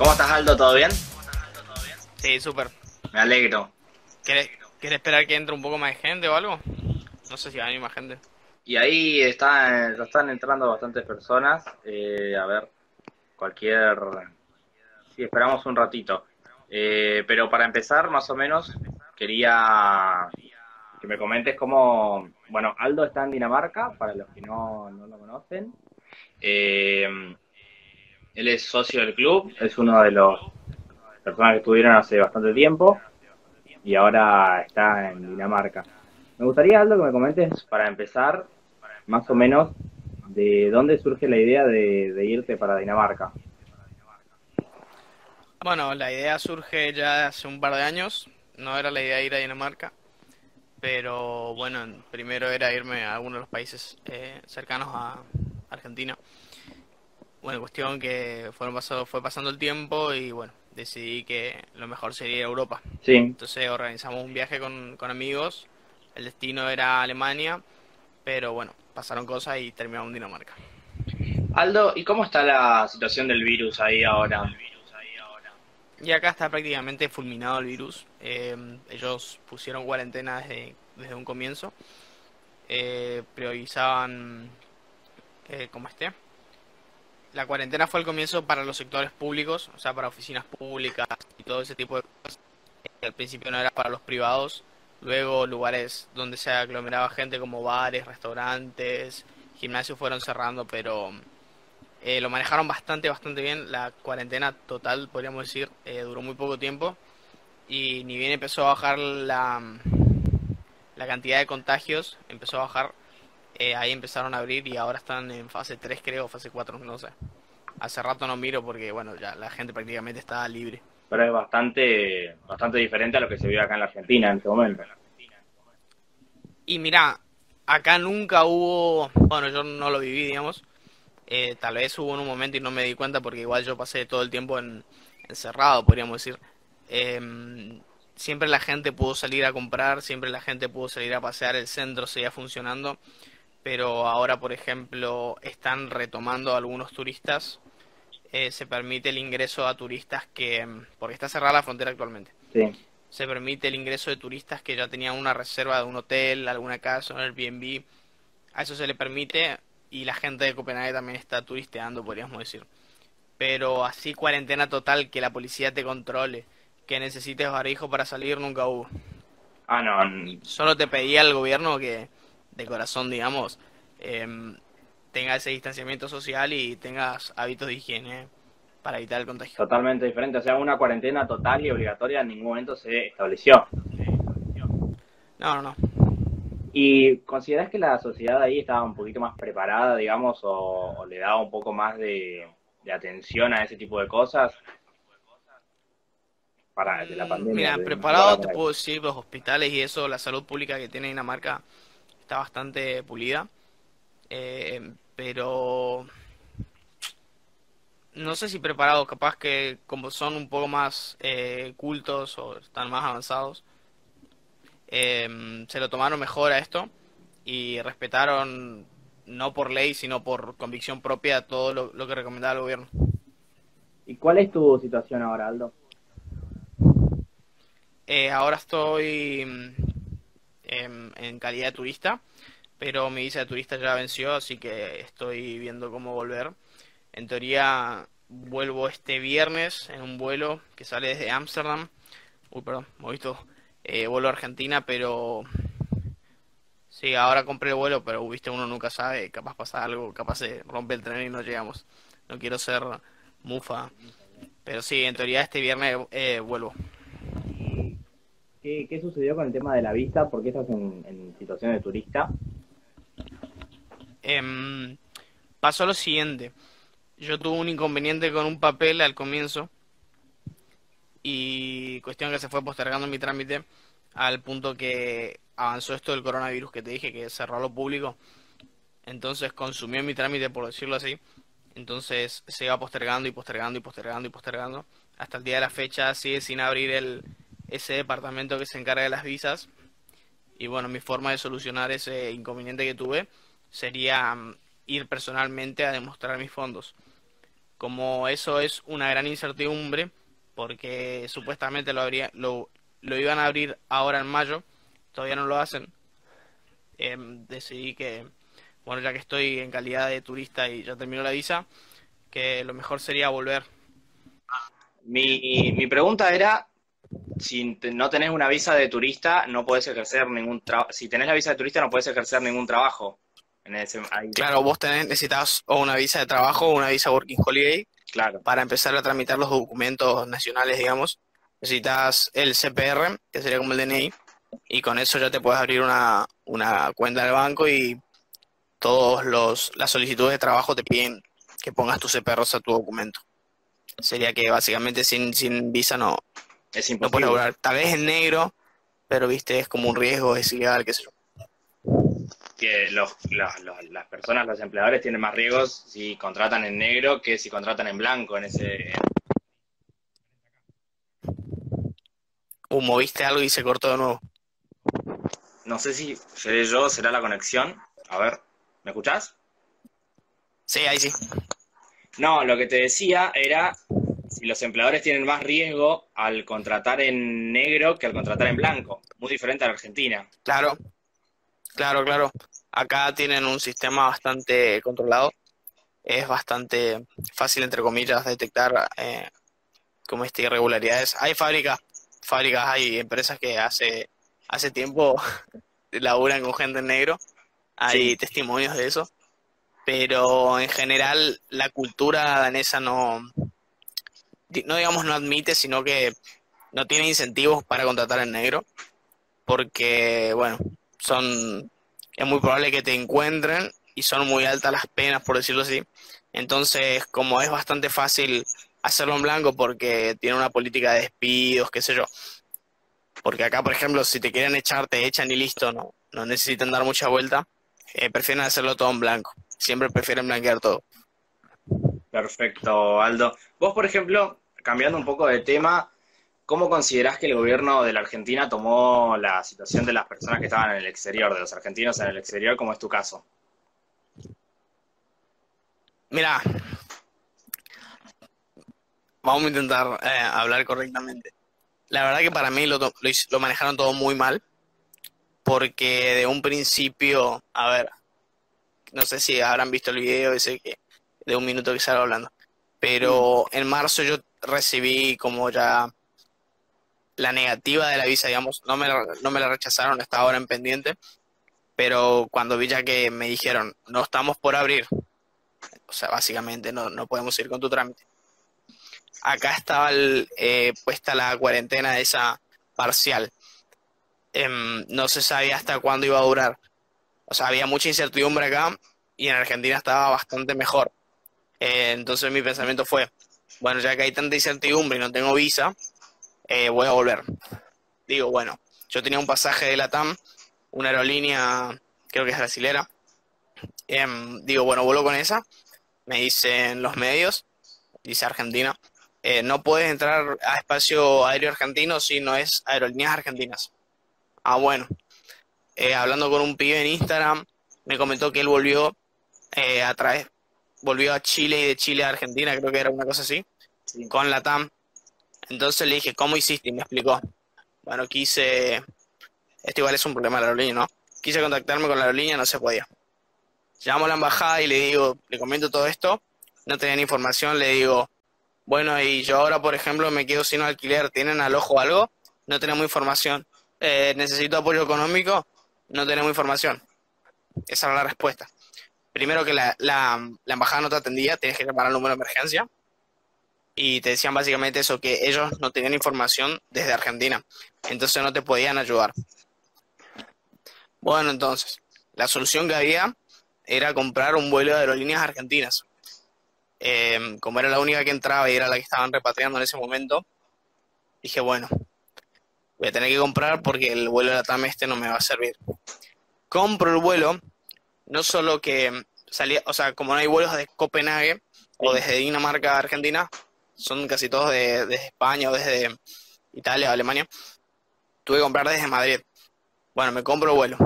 ¿Cómo estás, Aldo? ¿Todo bien? Sí, súper. Me alegro. ¿Quieres, ¿Quieres esperar que entre un poco más de gente o algo? No sé si va a venir más gente. Y ahí está, ya están entrando bastantes personas. Eh, a ver, cualquier... Sí, esperamos un ratito. Eh, pero para empezar, más o menos, quería que me comentes cómo... Bueno, Aldo está en Dinamarca, para los que no, no lo conocen. Eh, él es socio del club, es uno de los personas que estuvieron hace bastante tiempo y ahora está en Dinamarca. Me gustaría, Aldo, que me comentes, para empezar, más o menos, de dónde surge la idea de, irte para Dinamarca. Bueno, la idea surge ya hace un par de años. No era la idea de ir a Dinamarca, pero bueno, primero era irme a alguno de los países eh, cercanos a Argentina. Bueno, cuestión que fueron pasado, fue pasando el tiempo y bueno, decidí que lo mejor sería ir a Europa. Sí, Entonces organizamos un viaje con, con amigos. El destino era Alemania, pero bueno, pasaron cosas y terminamos en Dinamarca. Aldo, ¿y cómo está la situación del virus ahí ahora? Y acá está prácticamente fulminado el virus. Eh, ellos pusieron cuarentena desde, desde un comienzo. Eh, priorizaban, eh, ¿cómo esté? La cuarentena fue al comienzo para los sectores públicos, o sea, para oficinas públicas y todo ese tipo de cosas. Al principio no era para los privados. Luego lugares donde se aglomeraba gente como bares, restaurantes, gimnasios fueron cerrando, pero eh, lo manejaron bastante, bastante bien. La cuarentena total, podríamos decir, eh, duró muy poco tiempo. Y ni bien empezó a bajar la, la cantidad de contagios, empezó a bajar, eh, ahí empezaron a abrir y ahora están en fase 3 creo, fase 4, no sé. Hace rato no miro porque, bueno, ya la gente prácticamente está libre. Pero es bastante, bastante diferente a lo que se vive acá en la Argentina en este momento. Y mira, acá nunca hubo, bueno, yo no lo viví, digamos. Eh, tal vez hubo en un momento y no me di cuenta porque igual yo pasé todo el tiempo en, encerrado, podríamos decir. Em, siempre la gente pudo salir a comprar, siempre la gente pudo salir a pasear, el centro seguía funcionando, pero ahora, por ejemplo, están retomando algunos turistas. Eh, se permite el ingreso a turistas que, em, porque está cerrada la frontera actualmente Sí. se permite el ingreso de turistas que ya tenían una reserva de un hotel, alguna casa, un Airbnb. A eso se le permite y la gente de Copenhague también está turisteando, podríamos decir. Pero así cuarentena total, que la policía te controle, que necesites barbijo para salir, nunca hubo. Ah, no, Solo te pedía al gobierno que, de corazón, digamos, em, tenga ese distanciamiento social y tengas hábitos de higiene para evitar el contagio. totalmente diferente. O sea, una cuarentena total y obligatoria en ningún momento se estableció. No, no, no. ¿Y consideras que la sociedad ahí estaba un poquito más preparada, digamos, o, o le daba un poco más de, de atención a ese tipo de cosas? Para de la Mm, pandemia. Mira, preparado te puedo decir, los hospitales y eso, la salud pública que tiene Dinamarca está bastante pulida, eh, pero no sé si preparados, capaz que como son un poco más eh, cultos o están más avanzados, eh, se lo tomaron mejor a esto y respetaron, no por ley, sino por convicción propia, todo lo, lo que recomendaba el gobierno. ¿Y cuál es tu situación ahora, Aldo? Eh, ahora estoy em, en calidad de turista, pero mi visa de turista ya venció, así que estoy viendo cómo volver. En teoría vuelvo este viernes en un vuelo que sale desde Ámsterdam. Uy, perdón, me visto. Eh, vuelo a Argentina, pero sí, ahora compré el vuelo, pero viste, uno nunca sabe, capaz pasa algo, capaz se rompe el tren y no llegamos. No quiero ser mufa, pero sí, en teoría este viernes eh, vuelvo. ¿Qué, qué sucedió con el tema de la visa? ¿Por qué estás en, en situación de turista? Em, pasó lo siguiente. Yo tuve un inconveniente con un papel al comienzo y cuestión que se fue postergando mi trámite al punto que avanzó esto del coronavirus que te dije que cerró lo público. Entonces consumió mi trámite, por decirlo así. Entonces se iba postergando y postergando y postergando y postergando. Hasta el día de la fecha sigue sin abrir el, ese departamento que se encarga de las visas. Y bueno, mi forma de solucionar ese inconveniente que tuve sería mm, ir personalmente a demostrar mis fondos. como eso es una gran incertidumbre, porque supuestamente lo, habría, lo, lo iban a abrir ahora en mayo, todavía no lo hacen, em, decidí que, bueno, ya que estoy en calidad de turista y ya terminó la visa, que lo mejor sería volver. Mi, mi pregunta era, si no tenés una visa de turista, no puedes ejercer ningún trabajo. Si tenés la visa de turista, no puedes ejercer ningún trabajo. Claro, vos tenés, necesitas o una visa de trabajo o una visa Working Holiday. Claro. Para empezar a tramitar los documentos nacionales, digamos, necesitas el CPR, que sería como el DNI, y con eso ya te puedes abrir una, una cuenta del banco y todos los las solicitudes de trabajo te piden que pongas tus CPR a tu documento. Sería que básicamente sin, sin visa no, es imposible. no. Tal vez en negro, pero viste, es como un riesgo, es ilegal, qué sé yo que los, las personas, los empleadores tienen más riesgos si contratan en negro que si contratan en blanco en ese... Uh, moviste algo y se cortó de nuevo. No sé si seré yo, será la conexión. A ver, ¿me escuchás? Sí, ahí sí. No, lo que te decía era si los empleadores tienen más riesgo al contratar en negro que al contratar en blanco. Muy diferente a la Argentina. Claro, claro, claro. Acá tienen un sistema bastante controlado. Es bastante fácil, entre comillas, detectar eh, como estas irregularidades. Hay fábricas, fábricas, hay empresas que hace, hace tiempo laburan con gente en negro. Hay testimonios de eso. Pero en general la cultura danesa no, no digamos no admite, sino que no tiene incentivos para contratar en negro. Porque, bueno, son es muy probable que te encuentren y son muy altas las penas, por decirlo así. Entonces, como es bastante fácil hacerlo en blanco porque tiene una política de despidos, qué sé yo. Porque acá, por ejemplo, si te quieren echar, te echan y listo, no, no necesitan dar mucha vuelta. Eh, prefieren hacerlo todo en blanco. Siempre prefieren blanquear todo. Perfecto, Aldo. Vos, por ejemplo, cambiando un poco de tema, ¿Cómo considerás que el gobierno de la Argentina tomó la situación de las personas que estaban en el exterior, de los argentinos en el exterior, como es tu caso? Mira, vamos a intentar eh, hablar correctamente. La verdad que para mí lo, lo, manejaron todo muy mal, porque de un principio, a ver, no sé si habrán visto el video ese que de un minuto que estaba hablando, pero en marzo yo recibí como ya la negativa de la visa, digamos, no me, no me la rechazaron, está ahora en pendiente, pero cuando vi ya que me dijeron, no estamos por abrir, o sea, básicamente no, no podemos ir con tu trámite. Acá estaba eh, puesta la cuarentena esa parcial. Em, no se sabía hasta cuándo iba a durar. O sea, había mucha incertidumbre acá y en Argentina estaba bastante mejor. Eh, entonces mi pensamiento fue, bueno, ya que hay tanta incertidumbre y no tengo visa, eh, voy a volver. Digo, bueno, yo tenía un pasaje de la TAM, una aerolínea, creo que es brasilera. Em, digo, bueno, vuelo con esa. Me dicen los medios, dice Argentina, eh, no puedes entrar a espacio aéreo argentino si no es aerolíneas argentinas. Ah, bueno. Eh, hablando con un pibe en Instagram, me comentó que él volvió a través, volvió a Chile y de Chile a Argentina, creo que era una cosa así, con la TAM entonces le dije, ¿cómo hiciste? Y me explicó. Bueno, quise, esto igual es un problema de la aerolínea, ¿no? Quise contactarme con la aerolínea, no se podía. Llamo a la embajada y le digo, le comento todo esto, no tenían información, le digo, bueno, y yo ahora, por ejemplo, me quedo sin alquiler, ¿tienen alojo o algo? No tenemos información. Eh, ¿Necesito apoyo económico? No tenemos información. Esa era la respuesta. Primero que la, embajada no te atendía, tienes que llamar al número de emergencia y te decían básicamente eso, que ellos no tenían información desde Argentina, entonces no te podían ayudar. Bueno, entonces, la solución que había era comprar un vuelo de aerolíneas argentinas. Em, como era la única que entraba y era la que estaban repatriando en ese momento, dije, bueno, voy a tener que comprar porque el vuelo de la TAM este no me va a servir. Compro el vuelo, no solo que salía, o sea, como no hay vuelos de Copenhague o desde Dinamarca a Argentina, son casi todos de, desde España o desde Italia o Alemania. Tuve que comprar desde Madrid. Bueno, me compro vuelo.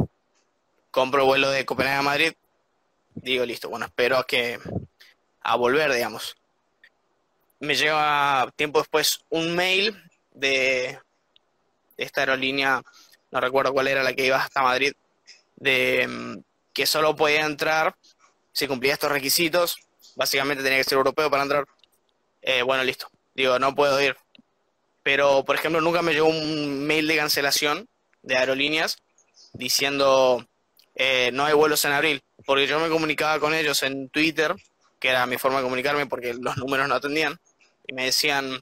Compro vuelo de Copenhague a Madrid. Digo, listo, bueno, espero a que a volver, digamos. me llega tiempo después un mail de esta aerolínea, no recuerdo cuál era la que iba hasta Madrid, de mm, que solo podía entrar si cumplía estos requisitos. Básicamente tenía que ser europeo para entrar. Eh, bueno, listo. Digo, no puedo ir. Pero, por ejemplo, nunca me llegó un mail de cancelación de aerolíneas diciendo eh, no hay vuelos en abril. Porque yo me comunicaba con ellos en Twitter, que era mi forma de comunicarme porque los números no atendían, y me decían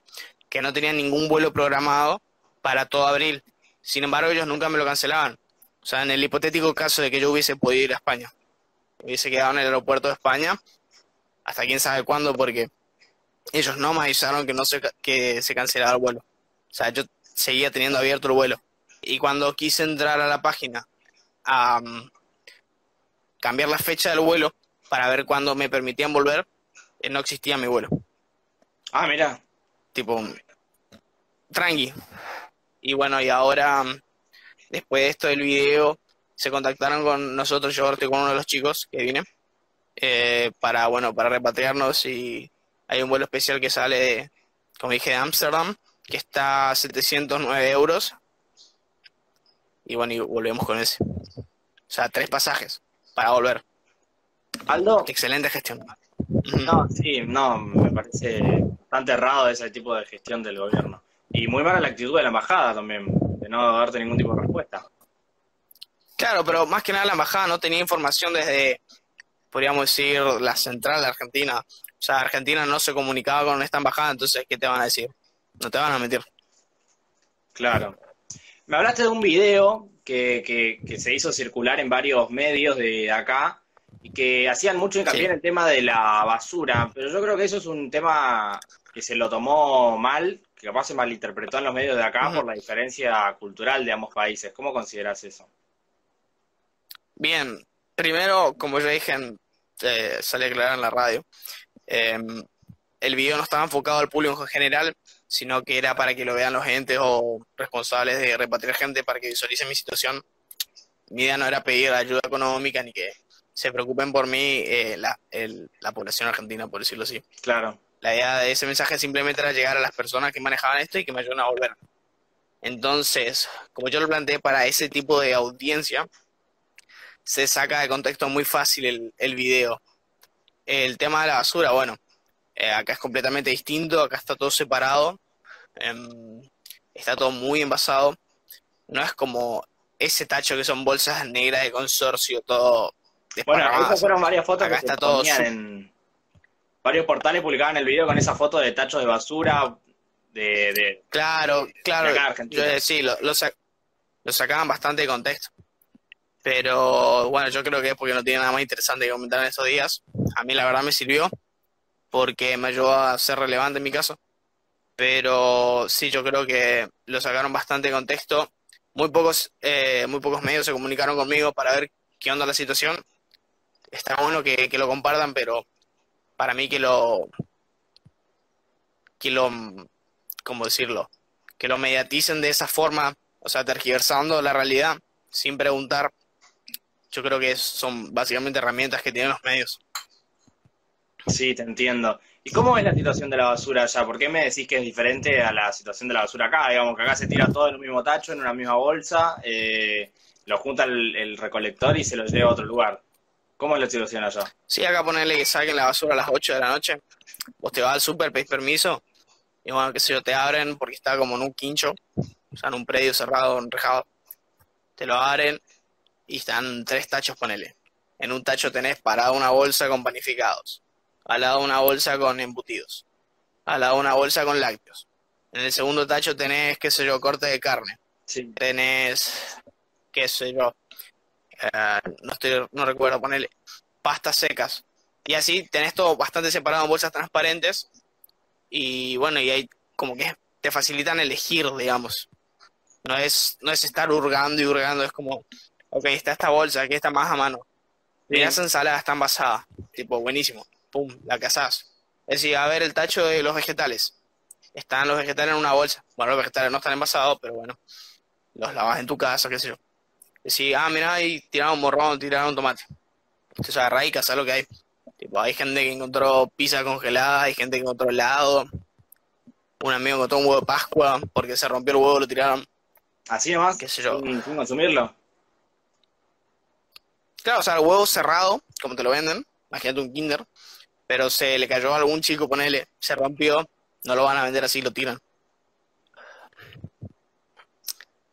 que no tenían ningún vuelo programado para todo abril. Sin embargo, ellos nunca me lo cancelaban. O sea, en el hipotético caso de que yo hubiese podido ir a España, hubiese quedado en el aeropuerto de España, hasta quién sabe cuándo, porque ellos no me avisaron que no se, que se cancelara el vuelo. O sea, yo seguía teniendo abierto el vuelo. Y cuando quise entrar a la página a um, cambiar la fecha del vuelo para ver cuándo me permitían volver, eh, no existía mi vuelo. Ah, mira. Tipo, tranqui. Y bueno, y ahora, um, después de esto del video, se contactaron con nosotros, yo con uno de los chicos que viene, eh, para, bueno, para repatriarnos y hay un vuelo especial que sale, como dije, de Ámsterdam, que está a 709 euros. Y bueno, y volvemos con ese. O sea, tres pasajes para volver. Aldo. Excelente gestión. No, sí, no, me parece bastante errado ese tipo de gestión del gobierno. Y muy mala la actitud de la embajada también, de no darte ningún tipo de respuesta. Claro, pero más que nada la embajada no tenía información desde, podríamos decir, la central de Argentina. O sea, Argentina no se comunicaba con esta embajada, entonces, ¿qué te van a decir? No te van a meter. Claro. Me hablaste de un video que, que, se hizo circular en varios medios de acá y que hacían mucho hincapié en el tema de la basura, pero yo creo que eso es un tema que se lo tomó mal, que capaz se malinterpretó en los medios de acá por la diferencia cultural de ambos países. ¿Cómo consideras eso? Bien, primero, como ya dije, eh, sale a aclarar en la radio, em, el video no estaba enfocado al público en general, sino que era para que lo vean los entes o responsables de repatriar gente para que visualicen mi situación. Mi idea no era pedir ayuda económica ni que se preocupen por mí eh, la, la población argentina, por decirlo así. Claro. La idea de ese mensaje simplemente era llegar a las personas que manejaban esto y que me ayuden a volver. Entonces, como yo lo planteé para ese tipo de audiencia, se saca de contexto muy fácil el, el video. El tema de la basura, bueno, eh, acá es completamente distinto, acá está todo separado, em, está todo muy envasado. No es como ese tacho que son bolsas negras de consorcio, todo. Bueno, esas fueron varias fotos que está todo en varios portales publicaban el video con esa foto de tachos de basura de, claro, claro. sí, lo, lo, lo sacaban bastante de contexto. Pero bueno, yo creo que es porque no tiene nada más interesante que comentar en estos días. A mí la verdad me sirvió porque me ayudó a ser relevante en mi caso. Pero sí, yo creo que lo sacaron bastante de contexto. Muy pocos, eh, muy pocos medios se comunicaron conmigo para ver qué onda la situación. Está bueno que, que lo compartan, pero para mí que lo, que lo, ¿cómo decirlo? Que lo mediaticen de esa forma, o sea, tergiversando la realidad, sin preguntar, yo creo que son básicamente herramientas que tienen los medios. Sí, te entiendo. ¿Y cómo es la situación de la basura allá? ¿Por qué me decís que es diferente a la situación de la basura acá? Digamos que acá se tira todo en un mismo tacho, en una misma bolsa, eh, lo junta el, recolector y se lo lleva a otro lugar. ¿Cómo es la situación allá? Sí, acá ponerle que saquen la basura a las 8 de la noche. Vos te vas al súper, pedís permiso, y bueno, qué sé yo, te abren porque está como en un quincho, o sea, en un predio cerrado, enrejado. Te lo abren y están tres tachos, ponele. En un tacho tenés parada una bolsa con panificados al lado una bolsa con embutidos, al lado una bolsa con lácteos. En el segundo tacho tenés, qué sé yo, corte de carne. Tenés, qué sé yo, eh, no, estoy, no recuerdo ponerle, pastas secas. Y así tenés todo bastante separado en bolsas transparentes. Y bueno, y ahí como que te facilitan elegir, digamos. No es, no es estar hurgando y hurgando, es como, ok, está esta bolsa, aquí está más a mano. Y las ensaladas están basadas, tipo, buenísimo pum, la cazás. Es decir, a ver el tacho de los vegetales. Están los vegetales en una bolsa. Bueno, los vegetales no están envasados, pero bueno, los lavas en tu casa, qué sé yo. Decir, ah, mira, ahí tiraron morrón, tiraron tomate. Entonces agarra y cazás lo que hay. Tipo, hay gente que encontró pizza congelada, hay gente que encontró helado, un amigo encontró un huevo de Pascua porque se rompió el huevo, lo tiraron. Así nomás, qué sé yo. sin consumirlo. Claro, o sea, el huevo cerrado, como te lo venden, imagínate un Kinder, pero se le cayó a algún chico, ponele, se rompió, no lo van a vender así, lo tiran.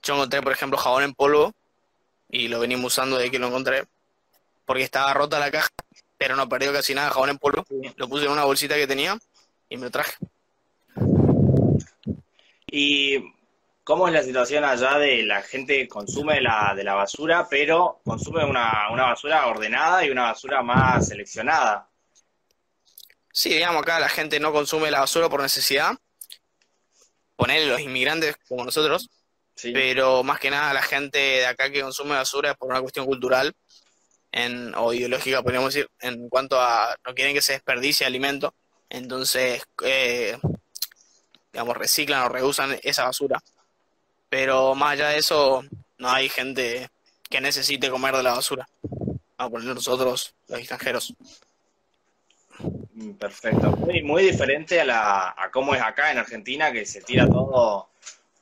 Yo encontré, por ejemplo, jabón en polvo y lo venimos usando desde que lo encontré, porque estaba rota la caja, pero no perdió casi nada jabón en polvo. Lo puse en una bolsita que tenía y me lo traje. ¿Y cómo es la situación allá de la gente que consume la, de la basura, pero consume una, una basura ordenada y una basura más seleccionada? Sí, digamos, acá la gente no consume la basura por necesidad. Ponerle los inmigrantes como nosotros, Sí. pero más que nada la gente de acá que consume basura es por una cuestión cultural en, o ideológica, podríamos decir, en cuanto a no quieren que se desperdicie alimento, entonces, eh, digamos, reciclan o reusan esa basura. Pero más allá de eso, no hay gente que necesite comer de la basura. A poner nosotros, los extranjeros. Mm, Perfecto. Muy, muy diferente a, la, a cómo es acá en Argentina, que se tira todo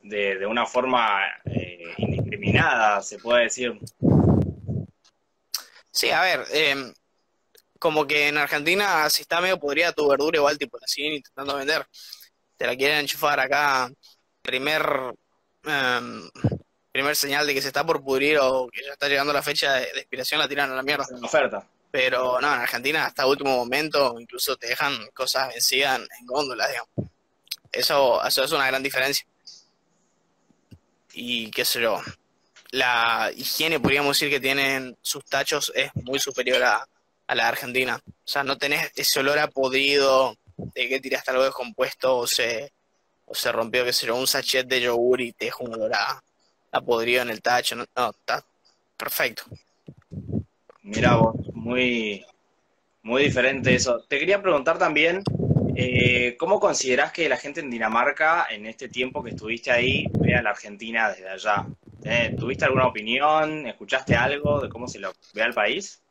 de, de una forma eh, indiscriminada, se puede decir. Sí, a ver, em, como que en Argentina, si está medio podrida tu verdura, igual tipo la siguen intentando vender. Te la quieren enchufar acá, primer, em, primer señal de que se está por pudrir o que ya está llegando la fecha de, de expiración, la tiran a la mierda. Es una oferta. Pero no, en Argentina hasta último momento incluso te dejan cosas vencidas en, en góndolas, digamos. Eso, eso es una gran diferencia. Y qué sé yo, la higiene, podríamos decir que tienen sus tachos es muy superior a, a la Argentina. O sea, no tenés ese olor a podrido de que tiraste algo descompuesto o se, o se rompió, qué sé yo, un sachet de yogur y te deja un olor a, a en el tacho. No, no, está perfecto. Mira vos, muy, muy diferente eso. Te quería preguntar también, eh, ¿cómo considerás que la gente en Dinamarca, en este tiempo que estuviste ahí, ve a la Argentina desde allá? Eh, ¿Tuviste alguna opinión? ¿Escuchaste algo de cómo se lo ve al país?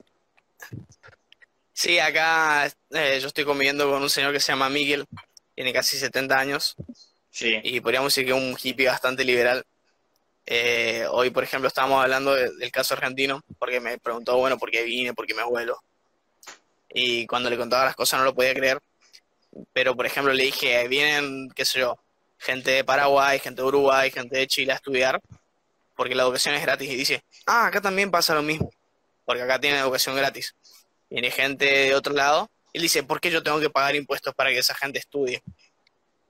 Sí, acá eh, yo estoy conviviendo con un señor que se llama Miguel, tiene casi 70 años Sí, y podríamos decir que es un hippie bastante liberal. Eh, hoy, por ejemplo, estábamos hablando de- del caso argentino, porque me preguntó, bueno, por qué vine, por qué me vuelo. Y cuando le contaba las cosas no lo podía creer. Pero, por ejemplo, le dije, vienen, qué sé yo, gente de Paraguay, gente de Uruguay, gente de Chile a estudiar, porque la educación es gratis. Y dice, ah, acá también pasa lo mismo, porque acá tienen educación gratis. Viene gente de otro lado, y dice, ¿por qué yo tengo que pagar impuestos para que esa gente estudie?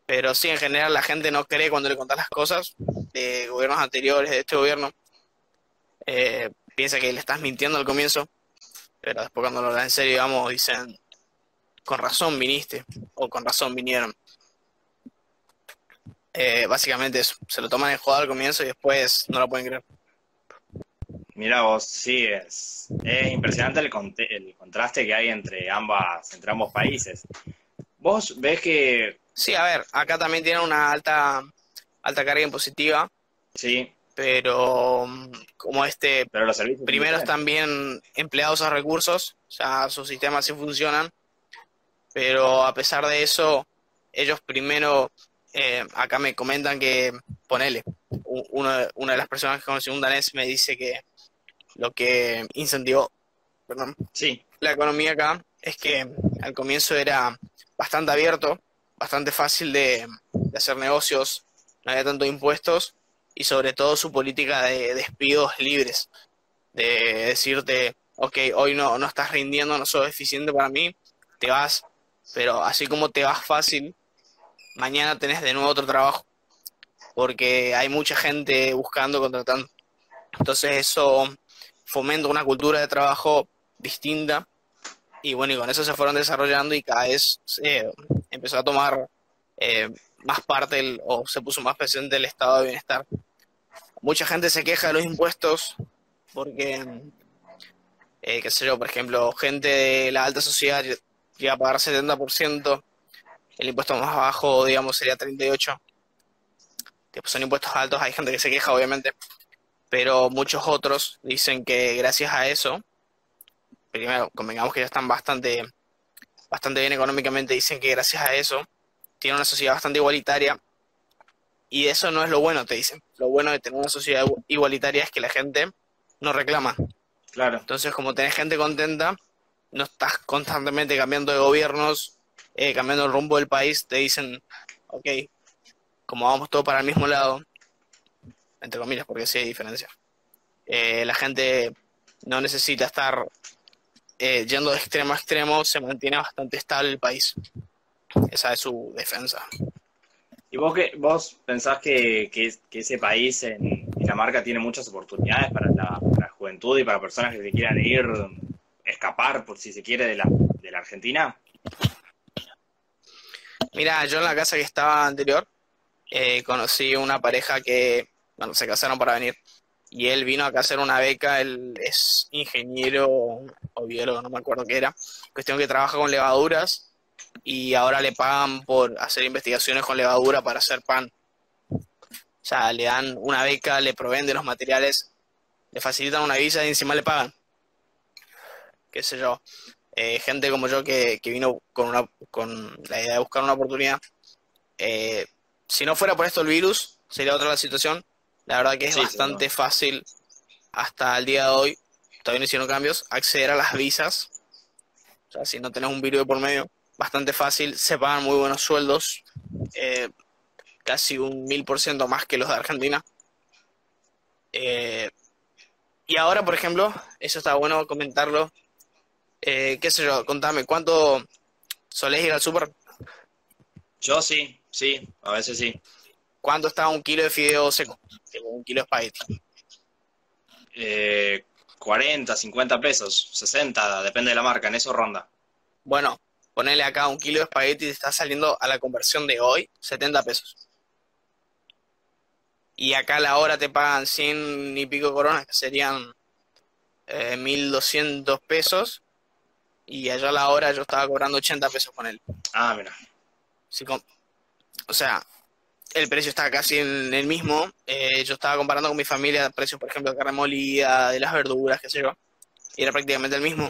Pero sí, en general la gente no cree cuando le contás las cosas de gobiernos anteriores, de este gobierno. Eh, piensa que le estás mintiendo al comienzo, pero después cuando lo hablas en serio, digamos, dicen, con razón viniste, o con razón vinieron. Eh, básicamente eso, se lo toman en joda al comienzo y después no lo pueden creer. mira vos, sí, es, es impresionante el, el contraste que hay entre ambas, entre ambos países. ¿Vos ves que, Sí, a ver, acá también tienen una alta, alta carga impositiva, sí, pero mm, como este pero los servicios... primero están bien empleados a recursos, o sea, sus sistemas sí funcionan, pero a pesar de eso, ellos primero, eh, acá me comentan que, ponele, u- uno de- una de las personas que conocí, un danés, me dice que lo que incentivó, perdón, Sí, la economía acá es que al comienzo era bastante abierto, bastante fácil de, de hacer negocios, no había tanto impuestos y sobre todo su política de despidos libres, de decirte, ok, hoy no, no estás rindiendo, no sos eficiente para mí, te vas, pero así como te vas fácil, mañana tenés de nuevo otro trabajo, porque hay mucha gente buscando, contratando. Entonces eso fomenta una cultura de trabajo distinta y bueno, y con eso se fueron desarrollando y cada vez eh, empezó a tomar eh, más parte el- o se puso más presente el estado de bienestar. Mucha gente se queja de los impuestos porque, eh, qué sé yo, por ejemplo, gente de la alta sociedad llega a pagar 70%, el impuesto más bajo, digamos, sería 38%. Tipo, son impuestos altos, hay gente que se queja, obviamente, pero muchos otros dicen que gracias a eso, primero, convengamos que ya están bastante, bastante bien económicamente, dicen que gracias a eso tienen una sociedad bastante igualitaria Y eso no es lo bueno, te dicen. Lo bueno de tener una sociedad igualitaria es que la gente no reclama. Claro. Entonces, como tenés gente contenta, no estás constantemente cambiando de gobiernos, eh, cambiando el rumbo del país, te dicen, ok, como vamos todos para el mismo lado, entre comillas, porque sí hay diferencia. Eh, la gente no necesita estar eh, yendo de extremo a extremo, se mantiene bastante estable el país. Esa es su defensa. ¿Y vos, que, vos pensás que, que, ese país en Dinamarca tiene muchas oportunidades para la, juventud y para personas que se quieran ir, escapar, por si se quiere, de la, de la Argentina? Mira, yo en la casa que estaba anterior eh, conocí una pareja que, bueno, se casaron para venir y él vino acá a hacer una beca, él es ingeniero o biólogo, no me acuerdo qué era, cuestión que trabaja con levaduras y ahora le pagan por hacer investigaciones con levadura para hacer pan. O sea, le dan una beca, le proveen de los materiales, le facilitan una visa y encima le pagan. Qué sé yo. Eh, gente como yo que, vino con, una, con la idea de buscar una oportunidad. Eh, si no fuera por esto el virus, sería otra la situación. La verdad que es bastante fácil hasta el día de hoy, todavía no hicieron cambios, acceder a las visas. O sea, si no tenés un virus de por medio, bastante fácil, se pagan muy buenos sueldos, eh, casi un mil por ciento más que los de Argentina. Eh, y ahora, por ejemplo, eso está bueno comentarlo. Eh, ¿Qué sé yo? Contame, ¿cuánto solés ir al súper? Yo sí, sí, a veces sí. ¿Cuánto está un kilo de fideo seco? Un kilo de espagueti. Eh, 40, 50 pesos, 60, depende de la marca, en eso ronda. Bueno, Ponele acá un kilo de espagueti y te está saliendo a la conversión de hoy 70 pesos. Y acá a la hora te pagan 100 y pico coronas, que serían eh, 1200 pesos. Y allá a la hora yo estaba cobrando 80 pesos con él. Ah, mira. o sea, el precio está casi en el mismo. Eh, yo estaba comparando con mi familia precios, por ejemplo, de carne molida, de las verduras, qué sé yo. Y era prácticamente el mismo.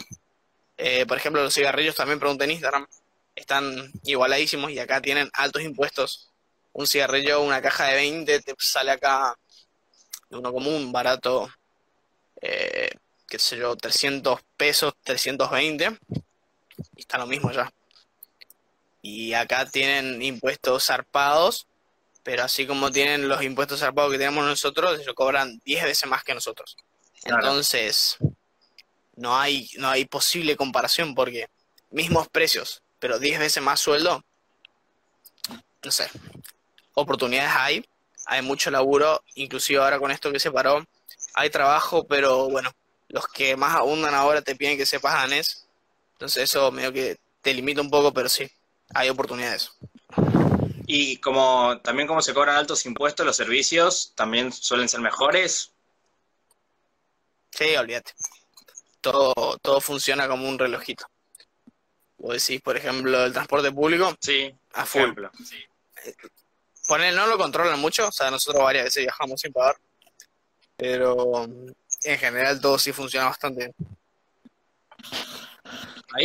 Eh, por ejemplo, los cigarrillos también pregunté en Instagram. Están igualadísimos y acá tienen altos impuestos. Un cigarrillo, una caja de 20, te sale acá de uno común, barato, eh, qué sé yo, 300 pesos, 320. Y está lo mismo ya. Y acá tienen impuestos zarpados, pero así como tienen los impuestos zarpados que tenemos nosotros, ellos cobran 10 veces más que nosotros. Entonces, no hay, no hay posible comparación porque mismos precios, pero 10 veces más sueldo, no sé, oportunidades hay, hay mucho laburo, inclusive ahora con esto que se paró, hay trabajo, pero bueno, los que más abundan ahora te piden que sepas danés, entonces eso medio que te limita un poco, pero sí, hay oportunidades. Y como también como se cobran altos impuestos, los servicios también suelen ser mejores. Sí, olvídate todo, todo funciona como un relojito. Vos decís, por ejemplo, el transporte público. Sí, a full. Ejemplo, sí. Poner, no lo controlan mucho, o sea, nosotros varias veces viajamos sin pagar, pero en general todo sí funciona bastante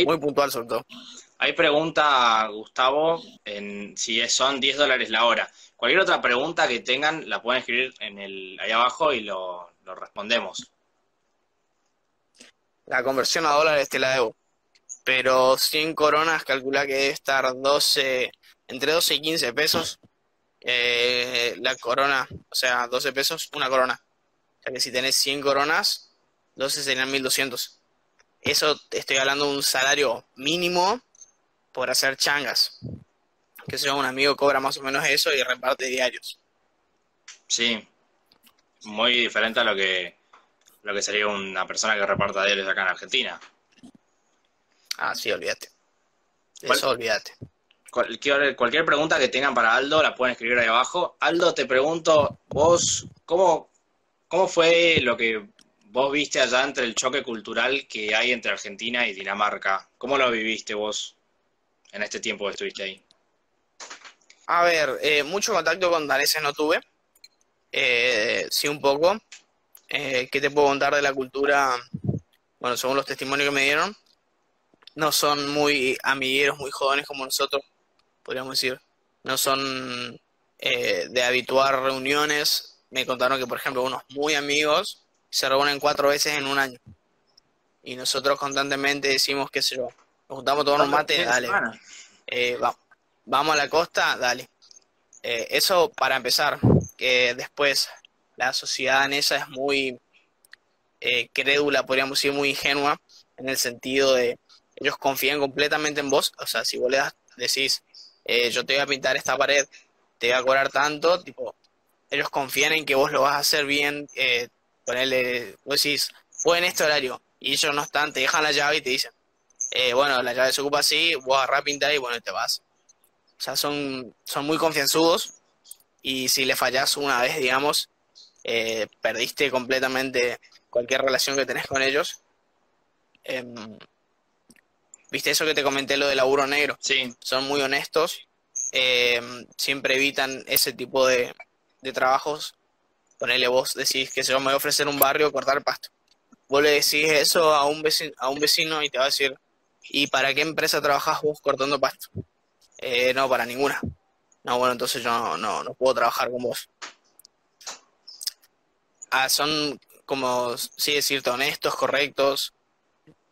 Muy puntual sobre todo. Ahí pregunta Gustavo en si son 10 dólares la hora. Cualquier otra pregunta que tengan la pueden escribir en el ahí abajo y lo, lo respondemos. La conversión a dólares te la debo. Pero 100 coronas calcula que debe estar 12, entre 12 y 15 pesos. Eh, la corona, o sea, 12 pesos, una corona. O sea que si tenés 100 coronas, 12 serían 1200. Eso estoy hablando de un salario mínimo por hacer changas. Que sea un amigo cobra más o menos eso y reparte diarios. Sí, muy diferente a lo que lo que sería una persona que reparta diarios acá en Argentina. Ah, sí, olvídate. Eso olvídate. Cualquier, cualquier pregunta que tengan para Aldo la pueden escribir ahí abajo. Aldo, te pregunto, vos, ¿cómo, cómo fue lo que vos viste allá entre el choque cultural que hay entre Argentina y Dinamarca? ¿Cómo lo viviste vos en este tiempo que estuviste ahí? A ver, eh, mucho contacto con daneses no tuve. Eh, sí, un poco. Eh, ¿Qué te puedo contar de la cultura? Bueno, según los testimonios que me dieron, no son muy amigueros, muy jóvenes como nosotros, podríamos decir. No son eh, de habituar reuniones, me contaron que, por ejemplo, unos muy amigos se reúnen cuatro veces en un año. Y nosotros constantemente decimos, qué sé yo, nos juntamos todos un mate, dale. Eh, vamos a la costa, dale. Eh, eso para empezar, que después la sociedad en esa es muy eh, crédula, podríamos decir, muy ingenua, en el sentido de ellos confían completamente en vos, o sea, si vos le das, decís, yo te voy a pintar esta pared, te voy a cobrar tanto, tipo, ellos confían en que vos lo vas a hacer bien, eh, ponerle, vos decís, fue en este horario, y ellos no están, te dejan la llave y te dicen, eh, bueno, la llave se ocupa así, vos agarrás, pintar y bueno, te vas. O sea, son, son muy confianzudos y si le fallas una vez, digamos, eh, perdiste completamente cualquier relación que tenés con ellos. Em, ¿Viste eso que te comenté, lo del laburo negro? Sí. Son muy honestos, em, siempre evitan ese tipo de, de trabajos. Ponele vos, decís que se va a ofrecer un barrio cortar el pasto. Vos le decís eso a un vecino, a un vecino y te va a decir, ¿Y para qué empresa trabajas vos cortando pasto? Eh, no, para ninguna. No, bueno, entonces yo no, no, puedo trabajar con vos. Ah, son como, sí decirte, honestos, correctos.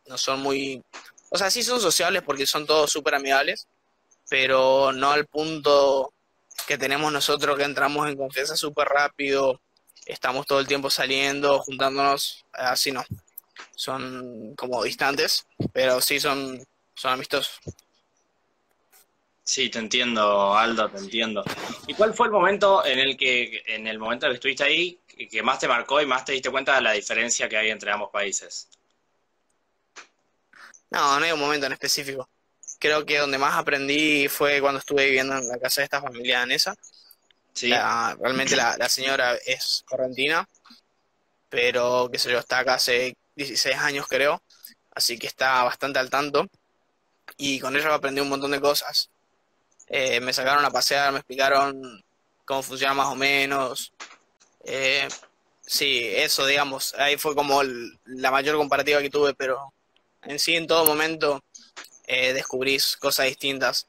No son muy... O sea, sí son sociables porque son todos súper amigables, pero no al punto que tenemos nosotros que entramos en confianza súper rápido, estamos todo el tiempo saliendo, juntándonos, así no son como distantes, pero sí son, son amistosos. Sí, te entiendo, Aldo, te entiendo. ¿Y cuál fue el momento en el que, en el momento que estuviste ahí, que más te marcó y más te diste cuenta de la diferencia que hay entre ambos países? No, no hay un momento en específico. Creo que donde más aprendí fue cuando estuve viviendo en la casa de esta familia danesa. Sí. realmente la, la, señora es correntina, pero qué sé yo, está acá hace 16 años creo, así que está bastante al tanto. Y con ella aprendí un montón de cosas. Eh, me sacaron a pasear, me explicaron cómo funciona más o menos. Eh, sí, eso, digamos, ahí fue como la mayor comparativa que tuve, pero en sí, en todo momento, eh, descubrís cosas distintas.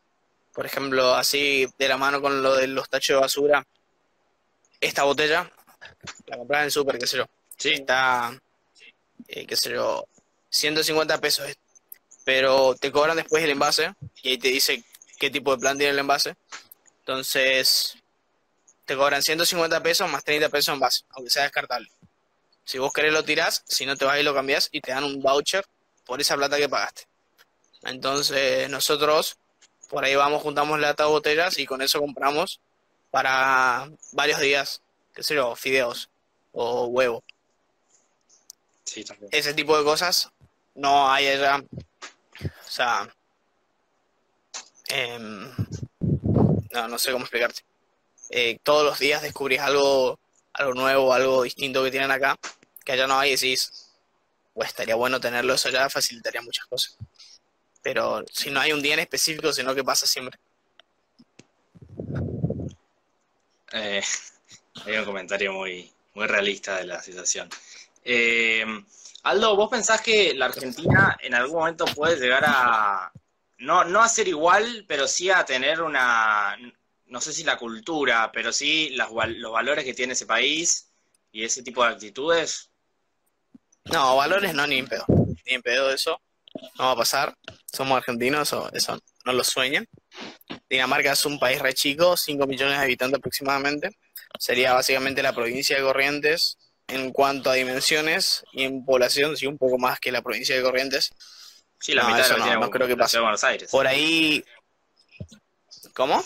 Por ejemplo, así de la mano con lo de los tachos de basura, esta botella, la compré en el súper, qué sé yo. Sí. Está eh, qué sé yo, 150 pesos. Pero te cobran después el envase y ahí te dice qué tipo de plan tiene el envase. Entonces, te cobran 150 pesos más 30 pesos en envase, aunque sea descartable. Si vos querés lo tirás, si no te vas y lo cambias y te dan un voucher por esa plata que pagaste. Entonces, nosotros por ahí vamos, juntamos lata de botellas y con eso compramos para varios días, qué sé yo, fideos o huevo. Ese tipo de cosas no hay allá. O sea, em, no, no sé cómo explicarte. Eh, todos los días descubrís algo, algo nuevo, algo distinto que tienen acá, que allá no hay y decís, pues estaría bueno tenerlo eso allá, facilitaría muchas cosas. Pero si no hay un día en específico, sino que pasa siempre. Eh, hay un comentario muy, muy realista de la situación. Eh, Aldo, ¿vos pensás que la Argentina en algún momento puede llegar a, no, no a ser igual, pero sí a tener una, no sé si la cultura, pero sí los valores que tiene ese país y ese tipo de actitudes? No, valores no, ni en pedo. Ni en pedo eso. No va a pasar. Somos argentinos, eso, eso no lo sueñan. Dinamarca es un país re chico, 5 millones de habitantes aproximadamente. Sería básicamente la provincia de Corrientes en cuanto a dimensiones y en población, sí, un poco más que la provincia de Corrientes. Sí, la mitad de lo que no, creo que pase. Buenos Aires. Por ahí. ¿Cómo?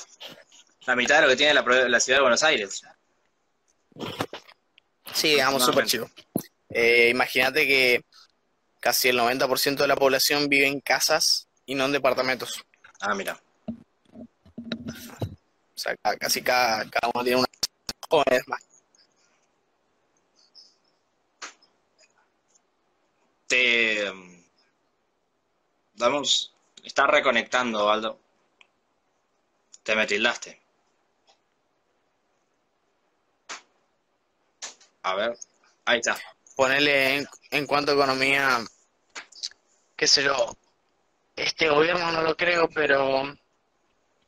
La mitad de lo que tiene la, ciudad de Buenos Aires. Sí, digamos, súper chico. Eh, Imagínate que casi el 90% de la población vive en casas y no en departamentos. Ah, mira. O sea, casi cada, cada uno tiene una jóvenes más. te damos está reconectando Aldo te me tildaste a ver ahí está ponerle en, cuanto a economía qué sé yo este gobierno no lo creo pero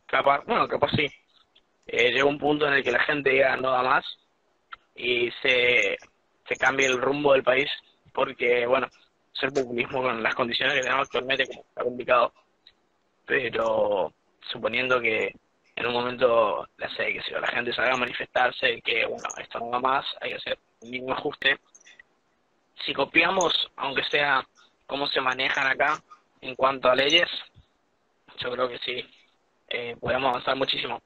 capaz bueno capaz sí eh, llega un punto en el que la gente ya no da más y se, se cambie el rumbo del país porque, bueno, ser populismo con las condiciones que tenemos actualmente está complicado, pero suponiendo que en un momento, la sé, que si la gente salga a manifestarse, que bueno, esto no va más, hay que hacer un mínimo ajuste. Si copiamos, aunque sea cómo se manejan acá en cuanto a leyes, yo creo que sí, eh, podemos avanzar muchísimo.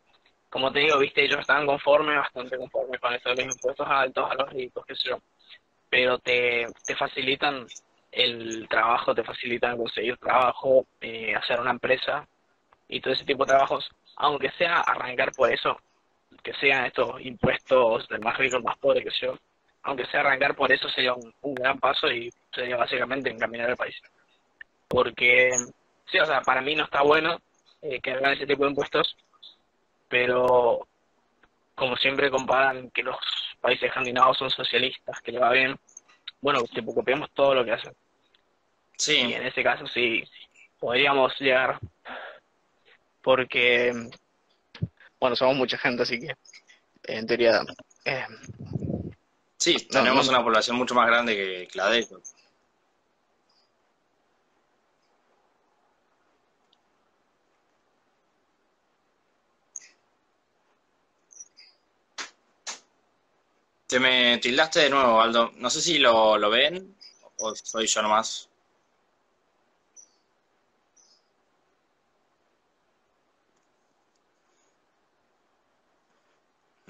Como te digo, viste, ellos estaban conformes, bastante conformes con eso de los impuestos altos a los ricos, qué sé yo, pero te, te facilitan el trabajo, te facilitan conseguir trabajo, eh, hacer una empresa y todo ese tipo de trabajos aunque sea arrancar por eso, que sean estos impuestos del más rico al más pobre, que yo, aunque sea arrancar por eso sería un, gran paso y sería básicamente encaminar el país. Porque, sí, o sea, para mí no está bueno eh, que hagan ese tipo de impuestos, pero como siempre comparan que los países escandinavos son socialistas, que le va bien, bueno, tipo, copiamos todo lo que hacen. Sí. Y en ese caso sí, podríamos llegar porque, bueno, somos mucha gente, así que en teoría... Eh, sí, tenemos una población mucho más grande que, la de ellos. Te me tildaste de nuevo, Aldo. No sé si lo, lo ven o soy yo nomás.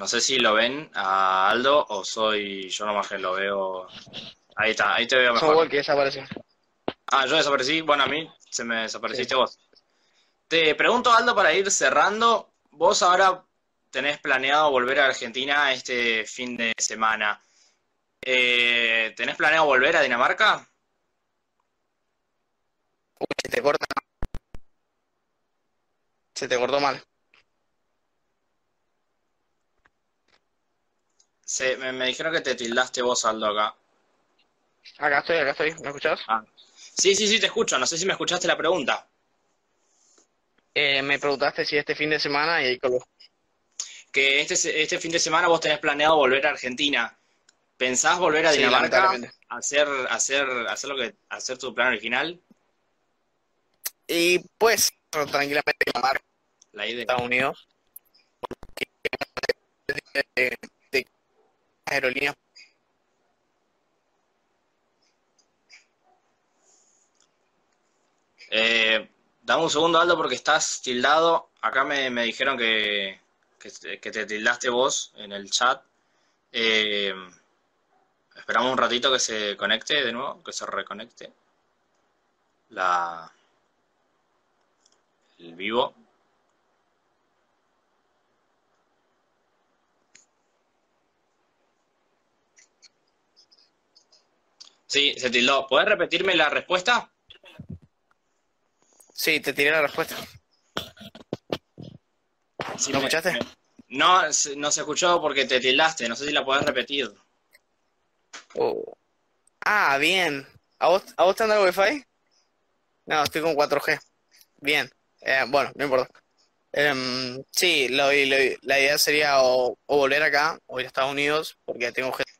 No sé si lo ven a Aldo o soy yo nomás que lo veo. Ahí está, ahí te veo mejor. que desapareció. Ah, yo desaparecí. Bueno, a mí se me desapareciste vos. Te pregunto, Aldo, para ir cerrando. Vos ahora tenés planeado volver a Argentina este fin de semana. Eh, ¿Tenés planeado volver a Dinamarca? Uy, se te corta. Se te cortó mal. Sí, me, dijeron que te tildaste vos, Aldo, acá. Acá estoy, acá estoy. ¿Me escuchás? Ah. Sí, sí, sí, te escucho. No sé si me escuchaste la pregunta. Eh, me preguntaste si este fin de semana y. Que este, este fin de semana vos tenés planeado volver a Argentina. ¿Pensás volver a Dinamarca? hacer, hacer, hacer lo que, hacer tu plan original. Y pues, tranquilamente Dinamarca. La idea. Estados Unidos aerolíneas Eh, dame un segundo, Aldo, porque estás tildado. Acá me, dijeron que, que, te tildaste vos en el chat. Eh, esperamos un ratito que se conecte de nuevo, que se reconecte la el vivo. Sí, se tildó. ¿Puedes repetirme la respuesta? Sí, te tiré la respuesta. ¿Sí ¿Lo escuchaste? No, no se escuchó porque te tildaste. No sé si la puedes repetir. Oh. Ah, bien. ¿A vos, ¿A vos te anda el wifi? No, estoy con 4G. Bien. Eh, bueno, no importa. Em, sí, la idea sería o, o, volver acá o ir a Estados Unidos porque tengo gente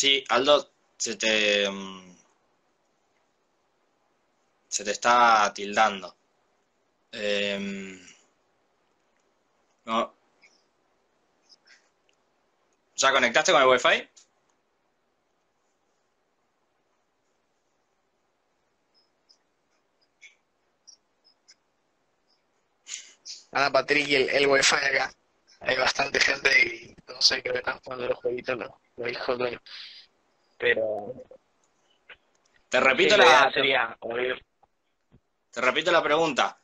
Sí, Aldo, se te, mm, se te está tildando. Em, no. ¿Ya conectaste con el Wi-Fi? Ana Patrick el, el Wi-Fi acá. Hay bastante gente y no sé, que están jugando los jueguitos los, los hijos de pero te repito la, sería te repito la pregunta.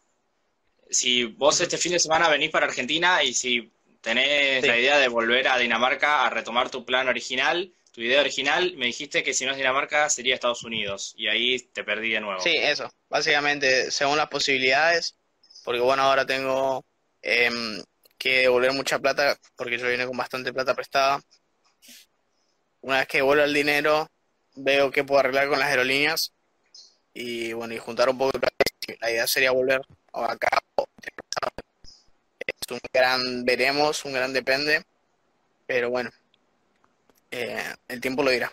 Si vos este fin de semana venís para Argentina y si tenés la idea de volver a Dinamarca a retomar tu plan original, tu idea original, me dijiste que si no es Dinamarca sería Estados Unidos y ahí te perdí de nuevo. Sí, eso. Básicamente, según las posibilidades, porque bueno, ahora tengo em, que devolver mucha plata porque yo vine con bastante plata prestada una vez que vuelva el dinero, veo qué puedo arreglar con las aerolíneas y bueno, y juntar un poco de plata. La idea sería volver acá. Es un gran veremos, un gran depende, pero bueno, eh, el tiempo lo dirá.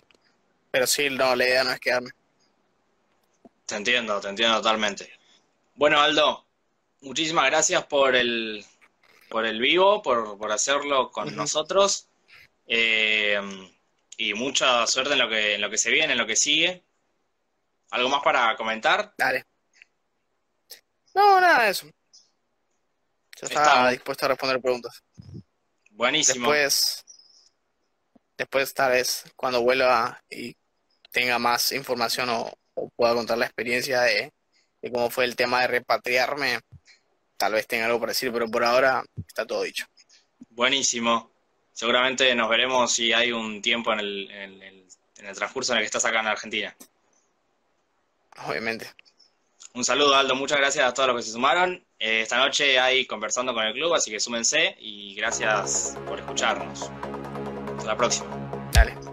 Pero sí, no, la idea no es quedarme. Te entiendo, te entiendo totalmente. Bueno, Aldo, muchísimas gracias por el, por el vivo, por, por hacerlo con nosotros. Eh, y mucha suerte en lo que, en lo que se viene, en lo que sigue. ¿Algo más para comentar? Dale. No, nada de eso. Yo estaba dispuesto a responder preguntas. Buenísimo. Después, después tal vez cuando vuelva y tenga más información o, pueda contar la experiencia de, cómo fue el tema de repatriarme, tal vez tenga algo para decir, pero por ahora está todo dicho. Buenísimo. Seguramente nos veremos si hay un tiempo en el, en el transcurso en el que estás acá en Argentina. Obviamente. Un saludo, Aldo. Muchas gracias a todos los que se sumaron. Eh, esta noche hay conversando con el club, así que súmense y gracias por escucharnos. Hasta la próxima. Dale.